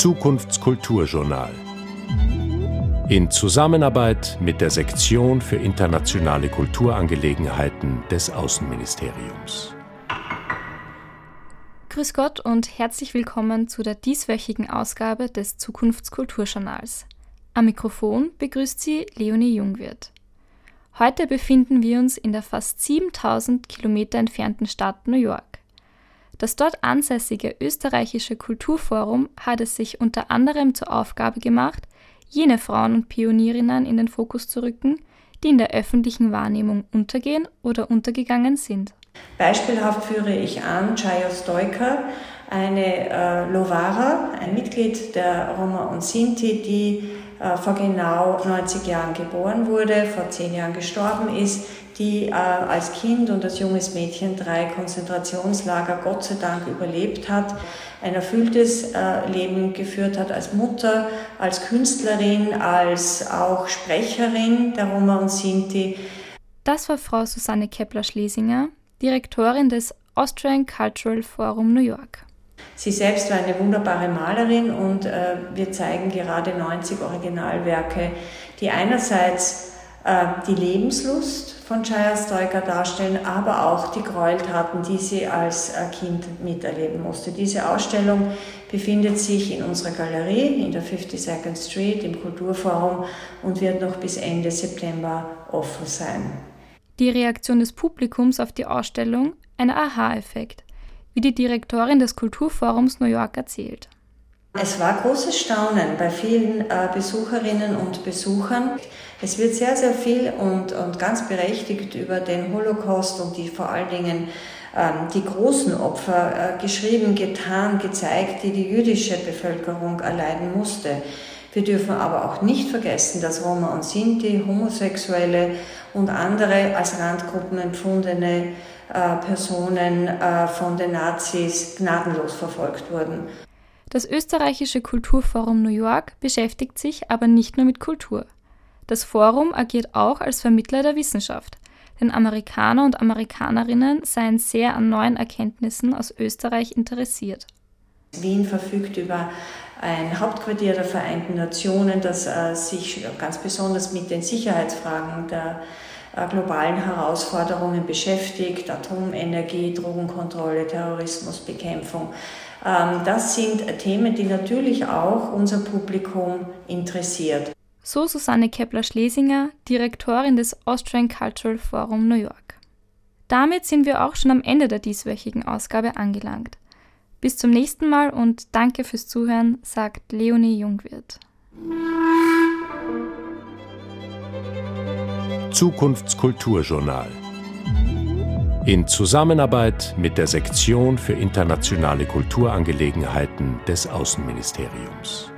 Zukunftskulturjournal. In Zusammenarbeit mit der Sektion für internationale Kulturangelegenheiten des Außenministeriums. Grüß Gott und herzlich willkommen zu der dieswöchigen Ausgabe des Zukunftskulturjournals. Am Mikrofon begrüßt Sie Leonie Jungwirth. Heute befinden wir uns in der fast 7000 Kilometer entfernten Stadt New York. Das dort ansässige österreichische Kulturforum hat es sich unter anderem zur Aufgabe gemacht, jene Frauen und Pionierinnen in den Fokus zu rücken, die in der öffentlichen Wahrnehmung untergehen oder untergegangen sind. Beispielhaft führe ich an Chaya Stoiker, eine äh, Lovara, ein Mitglied der Roma und Sinti, die äh, vor genau 90 Jahren geboren wurde, vor 10 Jahren gestorben ist, die äh, als Kind und als junges Mädchen drei Konzentrationslager Gott sei Dank überlebt hat, ein erfülltes äh, Leben geführt hat als Mutter, als Künstlerin, als auch Sprecherin der Roma und Sinti. Das war Frau Susanne Kepler-Schlesinger, Direktorin des Austrian Cultural Forum New York. Sie selbst war eine wunderbare Malerin und äh, wir zeigen gerade 90 Originalwerke, die einerseits die Lebenslust von Chaya Stoiker darstellen, aber auch die Gräueltaten, die sie als äh, Kind miterleben musste. Diese Ausstellung befindet sich in unserer Galerie in der 52nd Street im Kulturforum und wird noch bis Ende September offen sein. Die Reaktion des Publikums auf die Ausstellung ein Aha-Effekt, wie die Direktorin des Kulturforums New York erzählt. Es war großes Staunen bei vielen äh, Besucherinnen und Besuchern. Es wird sehr, sehr viel und, und ganz berechtigt über den Holocaust und die vor allen Dingen ähm, die großen Opfer äh, geschrieben, getan, gezeigt, die die jüdische Bevölkerung erleiden musste. Wir dürfen aber auch nicht vergessen, dass Roma und Sinti, Homosexuelle und andere als Randgruppen empfundene äh, Personen von den Nazis gnadenlos verfolgt wurden. Das österreichische Kulturforum New York beschäftigt sich aber nicht nur mit Kultur. Das Forum agiert auch als Vermittler der Wissenschaft, denn Amerikaner und Amerikanerinnen seien sehr an neuen Erkenntnissen aus Österreich interessiert. Wien verfügt über ein Hauptquartier der Vereinten Nationen, das äh, sich ganz besonders mit den Sicherheitsfragen der globalen Herausforderungen beschäftigt, Atomenergie, Drogenkontrolle, Terrorismusbekämpfung. Ähm, das sind Themen, die natürlich auch unser Publikum interessiert. So Susanne Kepler-Schlesinger, Direktorin des Austrian Cultural Forum New York. Damit sind wir auch schon am Ende der dieswöchigen Ausgabe angelangt. Bis zum nächsten Mal und danke fürs Zuhören, sagt Leonie Jungwirth. Zukunftskulturjournal in Zusammenarbeit mit der Sektion für internationale Kulturangelegenheiten des Außenministeriums.